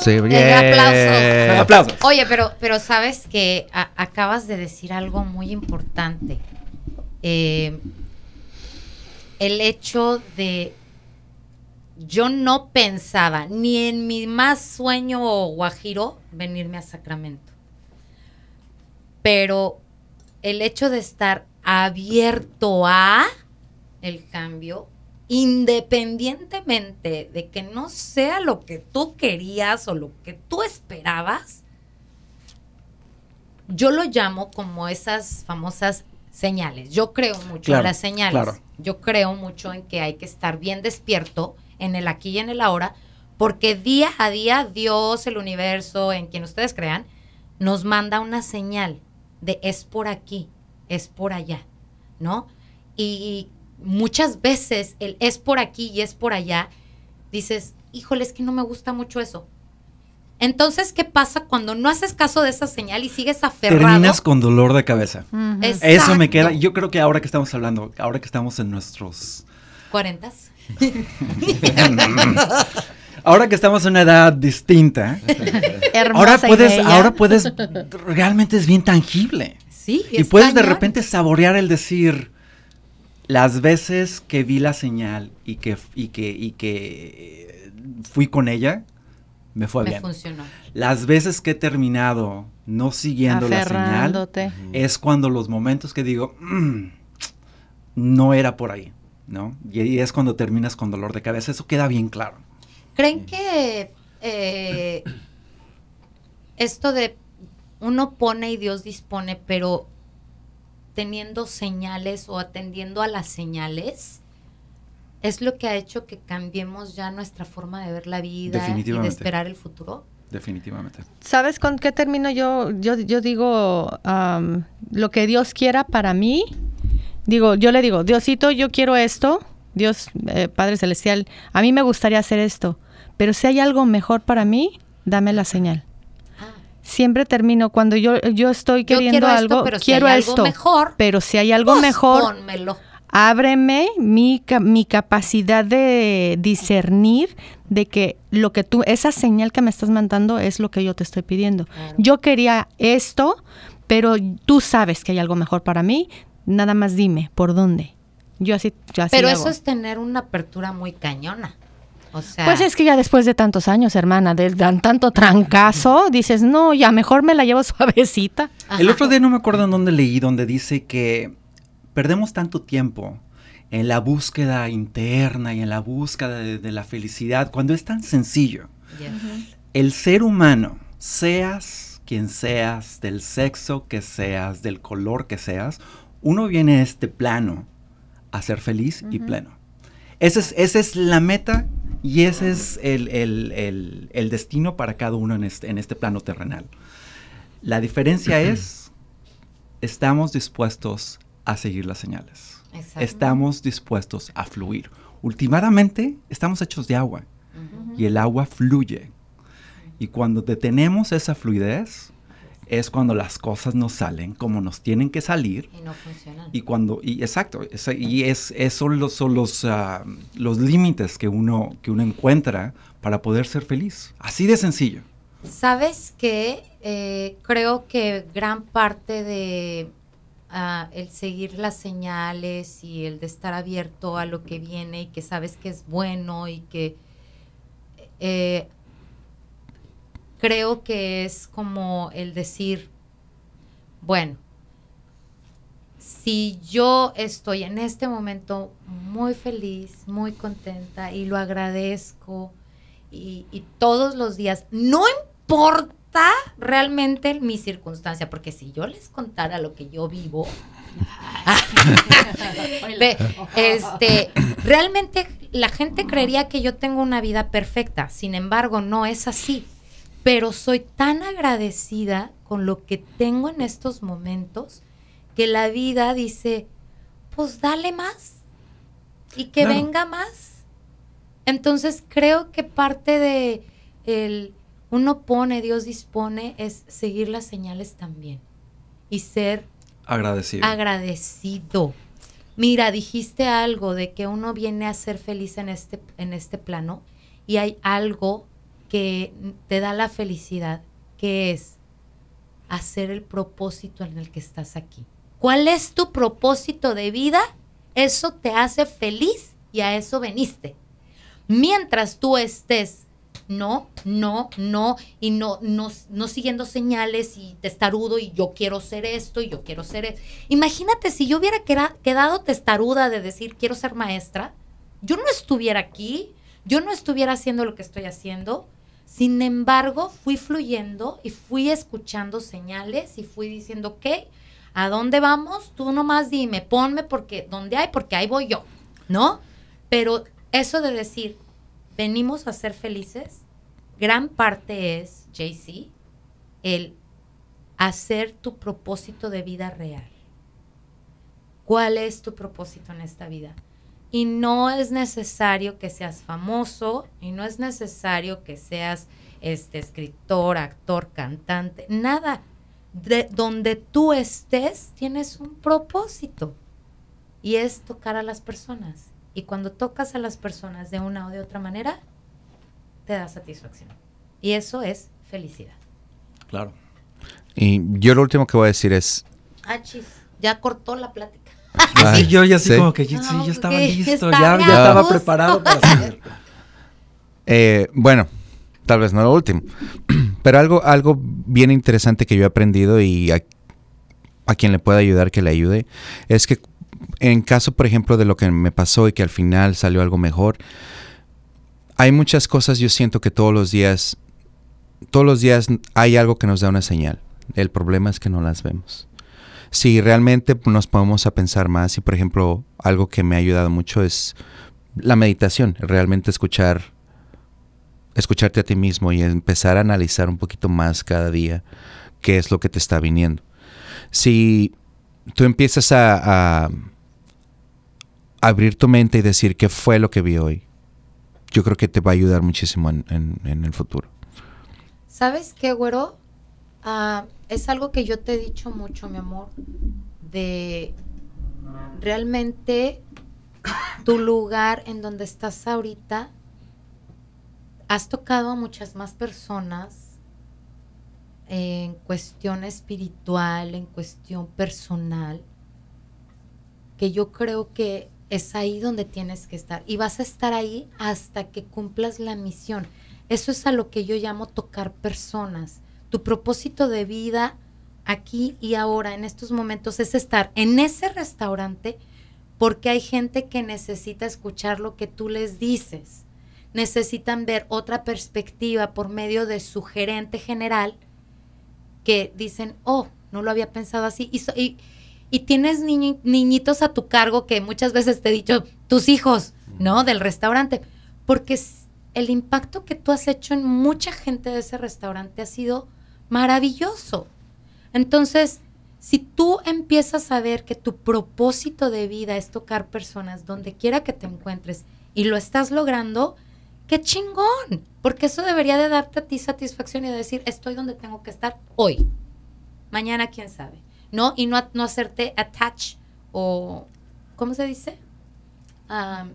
Sí, bien. aplausos. Aplausos. Oye, pero, pero sabes que a- acabas de decir algo muy importante. Eh, el hecho de yo no pensaba ni en mi más sueño guajiro venirme a Sacramento. Pero el hecho de estar abierto a el cambio, independientemente de que no sea lo que tú querías o lo que tú esperabas, yo lo llamo como esas famosas señales. Yo creo mucho Claro, en las señales. claro. Yo creo mucho en que hay que estar bien despierto en el aquí y en el ahora, porque día a día Dios, el universo, en quien ustedes crean, nos manda una señal de es por aquí, es por allá, ¿no? Y muchas veces el es por aquí y es por allá, dices, híjole, es que no me gusta mucho eso. Entonces, ¿qué pasa cuando no haces caso de esa señal y sigues aferrado? Terminas con dolor de cabeza. Eso me queda. Yo creo que ahora que estamos hablando, ahora que estamos en nuestros. ¿Cuarentas? *laughs* Ahora que estamos en una edad distinta, Hermosa ahora y puedes, bella. ahora puedes, realmente es bien tangible. Sí. Y es puedes de repente saborear el decir, las veces que vi la señal y que, y que, y que fui con ella, me fue Me bien. funcionó. Las veces que he terminado no siguiendo la señal, es cuando los momentos que digo, "Mm, no era por ahí, ¿no? Y es cuando terminas con dolor de cabeza. Eso queda bien claro. ¿Creen que eh, esto de uno pone y Dios dispone, pero teniendo señales o atendiendo a las señales, es lo que ha hecho que cambiemos ya nuestra forma de ver la vida y de esperar el futuro? Definitivamente. ¿Sabes con qué termino yo? Yo, yo digo, lo que Dios quiera para mí. Digo, yo le digo, Diosito, yo quiero esto. Dios, eh, Padre Celestial, a mí me gustaría hacer esto. Pero si hay algo mejor para mí, dame la señal. Siempre termino cuando yo, yo estoy Yo queriendo esto, algo, pero si quiero hay algo esto. mejor, pero si hay algo pues, mejor, pónmelo. ábreme mi, mi capacidad de discernir de que lo que tú, esa señal que me estás mandando es lo que yo te estoy pidiendo. Claro. Yo quería esto, pero tú sabes que hay algo mejor para mí, nada más dime, ¿por dónde? Yo así, yo así Pero hago. eso es tener una apertura muy cañona. O sea, Pues es que ya después de tantos años, hermana, de tan- tanto trancazo, dices, no, ya mejor me la llevo *laughs* suavecita. El Ajá. otro día no me acuerdo en dónde leí, donde dice que perdemos tanto tiempo en la búsqueda interna y en la búsqueda de, de la felicidad, cuando es tan sencillo. Yes. El ser humano, seas quien seas, del sexo que seas, del color que seas, uno viene a este plano a ser feliz y pleno. Esa es, esa es la meta y ese es el, el- el- el destino para cada uno en este, en este plano terrenal. La diferencia es, estamos dispuestos a seguir las señales. Exacto. Estamos dispuestos a fluir. Últimamente estamos hechos de agua y el agua fluye. Y cuando detenemos esa fluidez, es cuando las cosas nos salen como nos tienen que salir. Y no funcionan. Y cuando, y exacto, y es, esos son los, son los, ah, los límites que uno, que uno encuentra para poder ser feliz. Así de sencillo. Sabes que eh, creo que gran parte de ah, el seguir las señales y el de estar abierto a lo que viene y que sabes que es bueno y que eh, creo que es como el decir, bueno, si yo estoy en este momento muy feliz, muy contenta y lo agradezco y, y todos los días, no importa realmente mi circunstancia, porque si yo les contara lo que yo vivo, *laughs* este, realmente la gente creería que yo tengo una vida perfecta, sin embargo no es así, pero soy tan agradecida con lo que tengo en estos momentos que la vida dice, pues dale más y que Claro. venga más. Entonces creo que parte de el uno pone, Dios dispone, es seguir las señales también y ser Agradecido. agradecido. Mira, dijiste algo de que uno viene a ser feliz en este, en este plano y hay algo que te da la felicidad, que es hacer el propósito en el que estás aquí. ¿Cuál es tu propósito de vida? Eso te hace feliz y a eso veniste. Mientras tú estés no, no, no, y no, no, no siguiendo señales y testarudo y yo quiero ser esto y yo quiero ser esto. Imagínate si yo hubiera quedado testaruda de decir quiero ser maestra, yo no estuviera aquí, yo no estuviera haciendo lo que estoy haciendo. Sin embargo, fui fluyendo y fui escuchando señales y fui diciendo, ok, ¿a dónde vamos? Tú nomás dime, ponme porque, ¿dónde hay? Porque ahí voy yo, ¿no? Pero eso de decir, venimos a ser felices, gran parte es, JC, el hacer tu propósito de vida real. ¿Cuál es tu propósito en esta vida? Y no es necesario que seas famoso y no es necesario que seas este escritor, actor, cantante, nada. De donde tú estés tienes un propósito y es tocar a las personas. Y cuando tocas a las personas de una o de otra manera, te da satisfacción. Y eso es felicidad. Claro. Y yo lo último que voy a decir es... Ah, chis, ya cortó la plática. Sí, yo ya así ¿sí? como que sí, yo estaba listo, ya, ya estaba preparado para *laughs* hacer. Eh, bueno, tal vez no lo último, *clears throat* pero algo, algo bien interesante que yo he aprendido y a, a quien le pueda ayudar que le ayude, es que en caso, por ejemplo, de lo que me pasó y que al final salió algo mejor, hay muchas cosas yo siento que todos los días, todos los días hay algo que nos da una señal. El problema es que no las vemos. Si realmente nos ponemos a pensar más y, por ejemplo, algo que me ha ayudado mucho es la meditación, realmente escuchar escucharte a ti mismo y empezar a analizar un poquito más cada día qué es lo que te está viniendo. Si tú empiezas a, abrir tu mente y decir qué fue lo que vi hoy, yo creo que te va a ayudar muchísimo en- en el futuro. ¿Sabes qué, güero? Ah, es algo que yo te he dicho mucho, mi amor, de realmente tu lugar en donde estás ahorita, has tocado a muchas más personas en cuestión espiritual, en cuestión personal, que yo creo que es ahí donde tienes que estar. Y vas a estar ahí hasta que cumplas la misión. Eso es a lo que yo llamo tocar personas. Tu propósito de vida aquí y ahora, en estos momentos, es estar en ese restaurante porque hay gente que necesita escuchar lo que tú les dices. Necesitan ver otra perspectiva por medio de su gerente general que dicen, oh, no lo había pensado así. Y, so- y, y tienes niñi- niñitos a tu cargo que muchas veces te he dicho, tus hijos, ¿no? Del restaurante. Porque el impacto que tú has hecho en mucha gente de ese restaurante ha sido maravilloso. Entonces, si tú empiezas a ver que tu propósito de vida es tocar personas donde quiera que te encuentres y lo estás logrando, qué chingón, porque eso debería de darte a ti satisfacción y de decir, estoy donde tengo que estar hoy. Mañana, quién sabe. ¿No? Y no, no hacerte attach o, ¿cómo se dice? Am,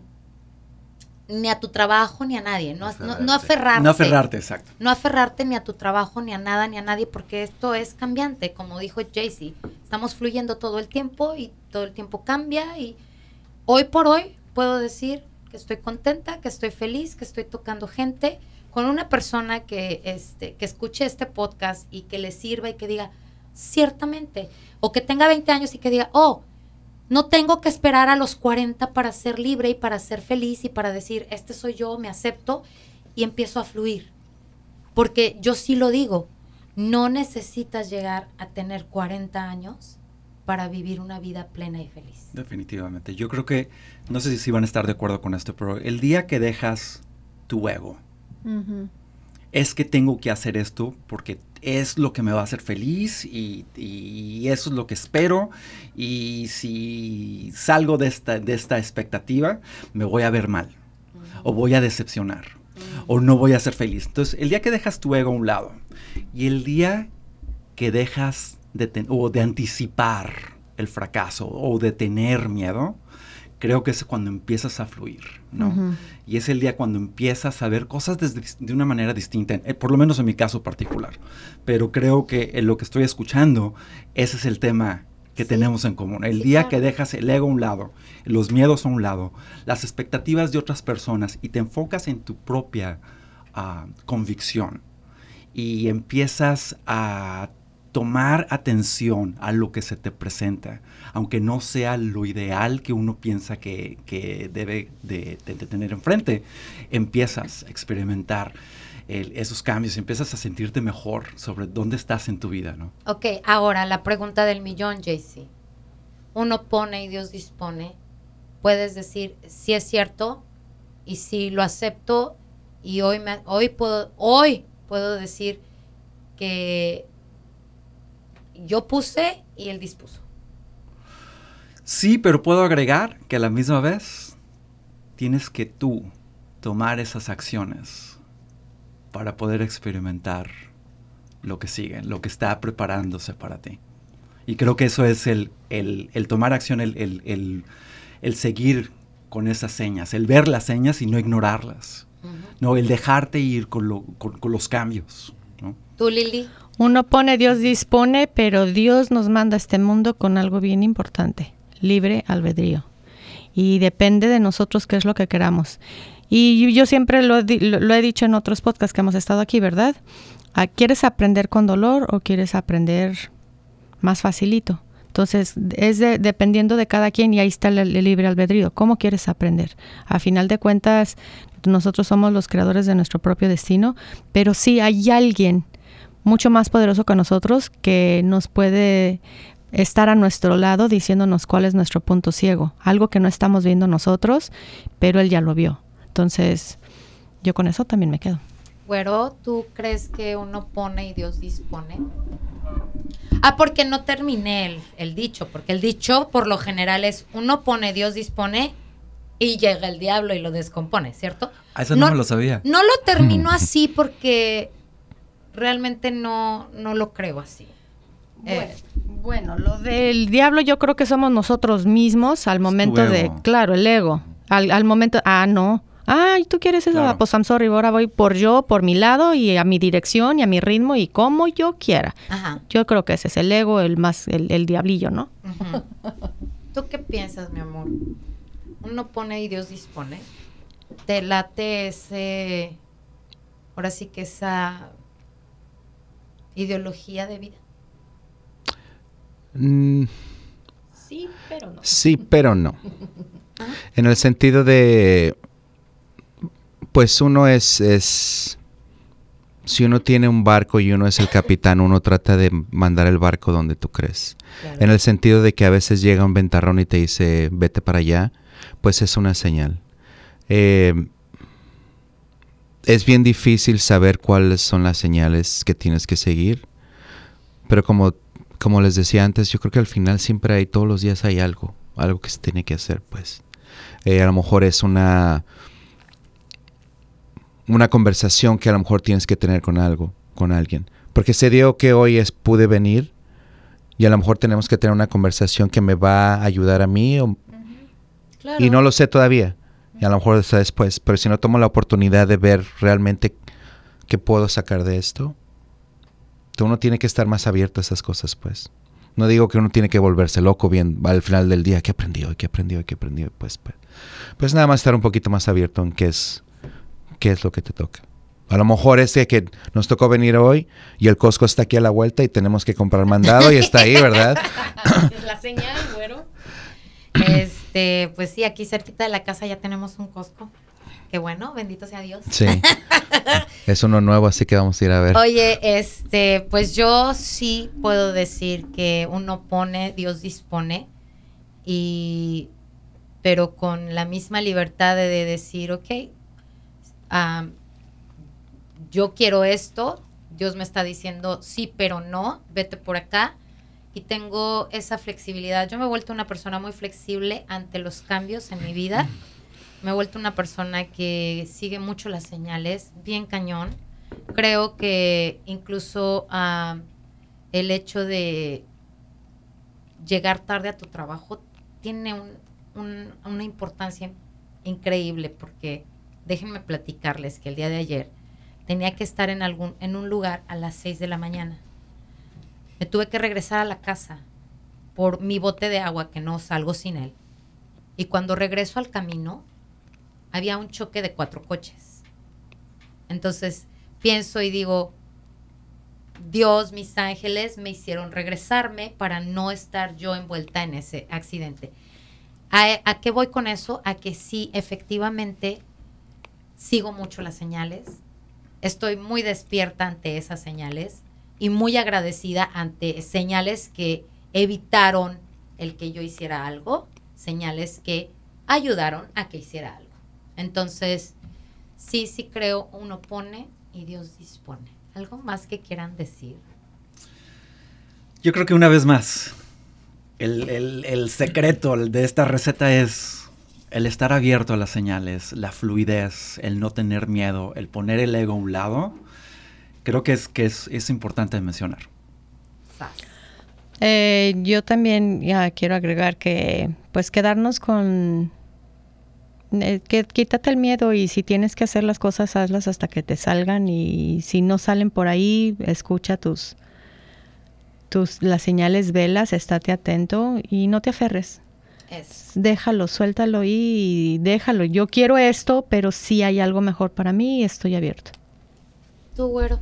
ni a tu trabajo ni a nadie. No, no, no aferrarte. No aferrarte, exacto. No aferrarte ni a tu trabajo, ni a nada, ni a nadie, porque esto es cambiante, como dijo Jaycee. Estamos fluyendo todo el tiempo y todo el tiempo cambia y hoy por hoy puedo decir que estoy contenta, que estoy feliz, que estoy tocando gente con una persona que, este, que escuche este podcast y que le sirva y que diga, ciertamente, o que tenga 20 años y que diga, oh, no tengo que esperar a los 40 para ser libre y para ser feliz y para decir, este soy yo, me acepto y empiezo a fluir. Porque yo sí lo digo, no necesitas llegar a tener 40 años para vivir una vida plena y feliz. Definitivamente. Yo creo que, no sé si van a estar de acuerdo con esto, pero el día que dejas tu ego, es que tengo que hacer esto porque es lo que me va a hacer feliz y, y eso es lo que espero. Y si salgo de esta, de esta expectativa, me voy a ver mal o voy a decepcionar o no voy a ser feliz. Entonces, el día que dejas tu ego a un lado y el día que dejas de, ten- o de anticipar el fracaso o de tener miedo, creo que es cuando empiezas a fluir, ¿no? Ujú. Y es el día cuando empiezas a ver cosas desde- de una manera distinta, eh, por lo menos en mi caso particular. Pero creo que en lo que estoy escuchando, ese es el tema que Sí. tenemos en común. El Sí, día claro. que dejas el ego a un lado, los miedos a un lado, las expectativas de otras personas y te enfocas en tu propia ah, convicción y empiezas a tomar atención a lo que se te presenta, aunque no sea lo ideal que uno piensa que, que debe de, tener enfrente, empiezas a experimentar esos cambios, empiezas a sentirte mejor sobre dónde estás en tu vida, ¿no? Ok, ahora la pregunta del millón, JC. Uno pone y Dios dispone. Puedes decir si es cierto y si lo acepto y hoy me, hoy puedo hoy puedo decir que yo puse y él dispuso. Sí, pero puedo agregar que a la misma vez tienes que tú tomar esas acciones para poder experimentar lo que sigue, lo que está preparándose para ti. Y creo que eso es el, el, el tomar acción, el, el, el, seguir con esas señas, el ver las señas y no ignorarlas, ¿no? el dejarte ir con, lo, con, con los cambios. ¿no? ¿Tú, Lili? Uno pone, Dios dispone, pero Dios nos manda a este mundo con algo bien importante, libre albedrío. Y depende de nosotros qué es lo que queramos. Y yo siempre lo, he dicho en otros podcasts que hemos estado aquí, ¿verdad? Ah, ¿Quieres aprender con dolor o quieres aprender más facilito? Entonces, es dependiendo de cada quien y ahí está el, libre albedrío. ¿Cómo quieres aprender? A final de cuentas, nosotros somos los creadores de nuestro propio destino, pero sí hay alguien mucho más poderoso que nosotros que nos puede estar a nuestro lado diciéndonos cuál es nuestro punto ciego, algo que no estamos viendo nosotros, pero él ya lo vio. Entonces, yo con eso también me quedo. Güero, ¿tú crees que uno pone y Dios dispone? Ah, porque no terminé el, dicho, porque el dicho por lo general es uno pone, Dios dispone y llega el diablo y lo descompone, ¿cierto? Ah, eso no, me lo sabía. No lo termino *laughs* así porque realmente no, no lo creo así. Eh, bueno, lo del diablo yo creo que somos nosotros mismos al momento de, claro, el ego. Al, al momento, ah, no, Ay, tú quieres eso, ah, pues I'm sorry, ahora voy por yo, por mi lado y a mi dirección y a mi ritmo y como yo quiera. Yo creo que ese es el ego, el más, el, diablillo, ¿no? ¿Tú qué piensas, mi amor? Uno pone y Dios dispone. ¿Te late ese, ahora sí que esa ideología de vida? Mm. sí, pero no. Sí, pero no. *laughs* En el sentido de pues uno es, es, si uno tiene un barco y uno es el capitán, uno trata de mandar el barco donde tú crees. En el sentido de que a veces llega un ventarrón y te dice, vete para allá, pues es una señal. Eh, es bien difícil saber cuáles son las señales que tienes que seguir, pero como, como les decía antes, yo creo que al final siempre hay, todos los días hay algo, algo que se tiene que hacer, pues. Eh, a lo mejor es una una conversación que a lo mejor tienes que tener con algo, con alguien. Porque se dio que hoy es pude venir y a lo mejor tenemos que tener una conversación que me va a ayudar a mí y no lo sé todavía. A lo mejor está después, pero si no tomo la oportunidad de ver realmente qué puedo sacar de esto, uno tiene que estar más abierto a esas cosas, pues. No digo que uno tiene que volverse loco bien al final del día, ¿qué aprendió? ¿Qué aprendió? ¿Qué aprendió? Pues, pues, pues nada más estar un poquito más abierto en qué es qué es lo que te toca. A lo mejor es que nos tocó venir hoy y el Costco está aquí a la vuelta y tenemos que comprar mandado y está ahí, ¿verdad? *laughs* es la señal, güero. Este, pues sí, aquí cerquita de la casa ya tenemos un Costco. Qué bueno, bendito sea Dios. Sí. *laughs* es uno nuevo, así que vamos a ir a ver. Oye, este, pues yo sí puedo decir que uno pone, Dios dispone, y pero con la misma libertad de decir, ok, yo quiero esto, Dios me está diciendo sí, pero no, vete por acá. Y tengo esa flexibilidad. Yo me he vuelto una persona muy flexible ante los cambios en mi vida. Me he vuelto una persona que sigue mucho las señales, bien cañón. Creo que incluso el hecho de llegar tarde a tu trabajo tiene una importancia increíble porque déjenme platicarles que el día de ayer tenía que estar en, algún, en un lugar a las 6 de la mañana. Me tuve que regresar a la casa por mi bote de agua que no salgo sin él. Y cuando regreso al camino, había un choque de cuatro coches. Entonces pienso y digo, Dios, mis ángeles me hicieron regresarme para no estar yo envuelta en ese accidente. ¿A, ¿A, qué voy con eso? A que sí, efectivamente, sigo mucho las señales, estoy muy despierta ante esas señales y muy agradecida ante señales que evitaron el que yo hiciera algo, señales que ayudaron a que hiciera algo. Entonces, sí, sí creo, uno pone y Dios dispone. ¿Algo más que quieran decir? Yo creo que una vez más, el, el secreto de esta receta es el estar abierto a las señales, la fluidez, el no tener miedo, el poner el ego a un lado, creo que es, que es, es importante mencionar. Eh, yo también ya quiero agregar que pues quedarnos con eh, que quítate el miedo y si tienes que hacer las cosas hazlas hasta que te salgan y si no salen por ahí escucha tus tus las señales velas estate atento y no te aferres. Déjalo suéltalo y déjalo. Yo quiero esto pero si hay algo mejor para mí estoy abierto tú güero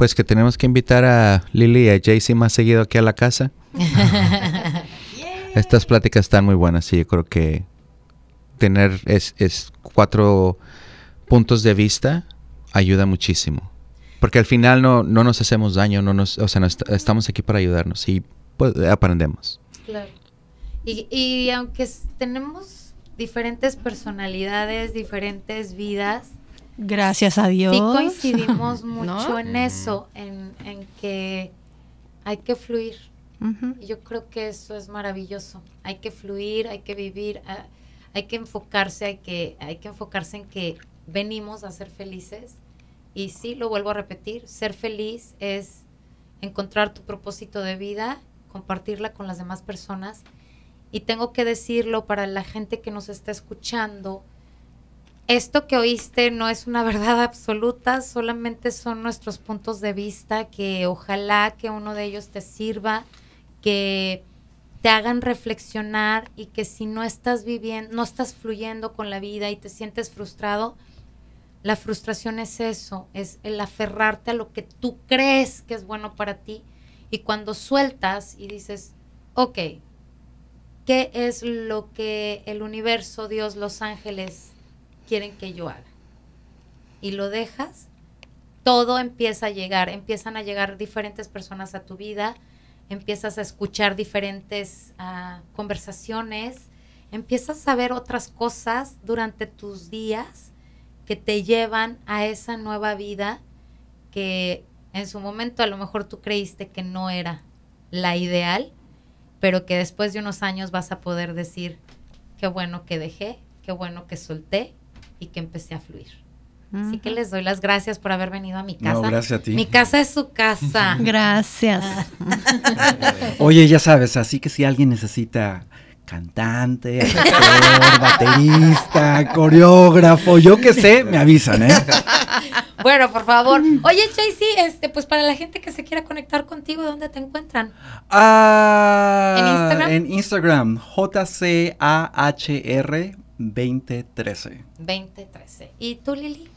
pues que tenemos que invitar a Lily y a Jaycee más seguido aquí a la casa. *laughs* Estas pláticas están muy buenas y yo creo que tener es, cuatro puntos de vista ayuda muchísimo. Porque al final no, no nos hacemos daño, no nos, o sea, estamos aquí para ayudarnos y pues, aprendemos. Claro. Y, y aunque tenemos diferentes personalidades, diferentes vidas, Gracias a Dios. Sí coincidimos *laughs* mucho en eso, en, que hay que fluir. Yo creo que eso es maravilloso. Hay que fluir, hay que vivir, ah, hay que enfocarse, hay que, hay que enfocarse en que venimos a ser felices. Y sí, lo vuelvo a repetir, ser feliz es encontrar tu propósito de vida, compartirla con las demás personas. Y tengo que decirlo para la gente que nos está escuchando, esto que oíste no es una *laughs* verdad absoluta, solamente son nuestros puntos de vista que ojalá que uno de ellos te sirva, que te hagan reflexionar y que si no estás viviendo, no estás fluyendo con la vida y te sientes frustrado, la frustración es eso, es el aferrarte a lo que tú crees que es bueno para ti. Y cuando sueltas y dices, ok, ¿qué es lo que el universo, Dios, los ángeles quieren que yo haga. Y lo dejas, todo empieza a llegar, empiezan a llegar diferentes personas a tu vida, empiezas a escuchar diferentes ah, conversaciones, empiezas a ver otras cosas durante tus días que te llevan a esa nueva vida que en su momento a lo mejor tú creíste que no era la ideal, pero que después de unos años vas a poder decir, qué bueno que dejé, qué bueno que solté y que empecé a fluir. Así que les doy las gracias por haber venido a mi casa. No, gracias a ti. Mi casa es su casa. *laughs* Gracias. *laughs* Oye, ya sabes, así que si alguien necesita cantante, actor, *laughs* baterista, coreógrafo, yo qué sé, me avisan, ¿eh? Bueno, por favor. Oye, Chasey, este, pues para la gente que se quiera conectar contigo, ¿dónde te encuentran? Ah, ¿En Instagram? En Instagram, J-C-A-H-R 2013. 2013. ¿Y tú, Lili?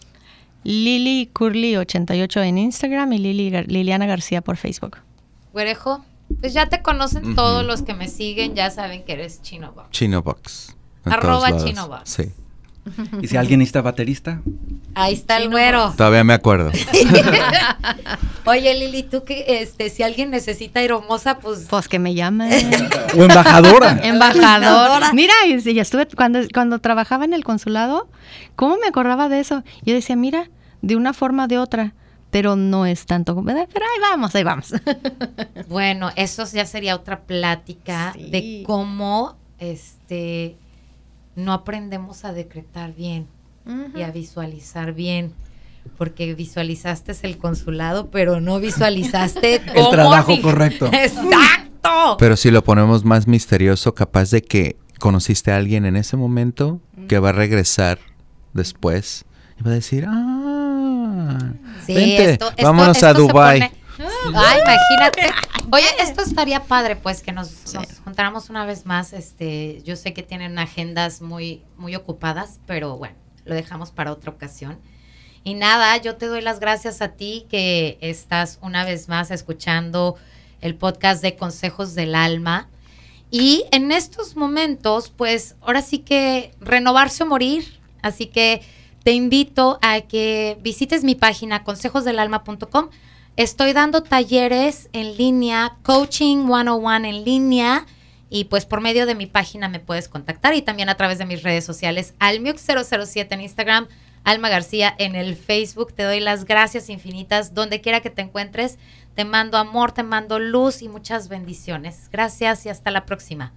Lili Curly 88 en Instagram y Lili, Liliana García por Facebook. Güerejo, pues ya te conocen todos los que me siguen, ya saben que eres Chinobox. Chinobox. Arroba Chinobox. Sí. *laughs* ¿Y si alguien está baterista? Ahí está el güero. Todavía me acuerdo. *laughs* Oye, Lili, tú que este, si alguien necesita hermosa, pues. Pues que me llamen. *laughs* o embajadora. embajadora. Mira, ya estuve cuando, cuando trabajaba en el consulado, ¿cómo me acordaba de eso? Yo decía, mira, de una forma o de otra pero no es tanto pero ahí vamos, ahí vamos. Bueno, eso ya sería otra plática de cómo este no aprendemos a decretar bien y a visualizar bien. Porque visualizaste el consulado, pero no visualizaste *laughs* el trabajo correcto. Exacto. Pero si lo ponemos más misterioso, capaz de que conociste a alguien en ese momento que va a regresar después y va a decir, ah, vente, vámonos a Dubai. Ay, imagínate. *laughs* Oye, esto estaría padre, pues, que nos, juntáramos una vez más. Este, yo sé que tienen agendas muy, muy ocupadas, pero bueno, lo dejamos para otra ocasión. Y nada, yo te doy las gracias a ti que estás una vez más escuchando el podcast de Consejos del Alma. Y en estos momentos, pues ahora sí que renovarse o morir. Así que te invito a que visites mi página consejosdelalma.com Estoy dando talleres en línea, coaching 101 en línea y pues por medio de mi página me puedes contactar y también a través de mis redes sociales, Almiux007 en Instagram, Alma García en el Facebook. Te doy las gracias infinitas donde quiera que te encuentres. Te mando amor, te mando luz y muchas bendiciones. Gracias y hasta la próxima.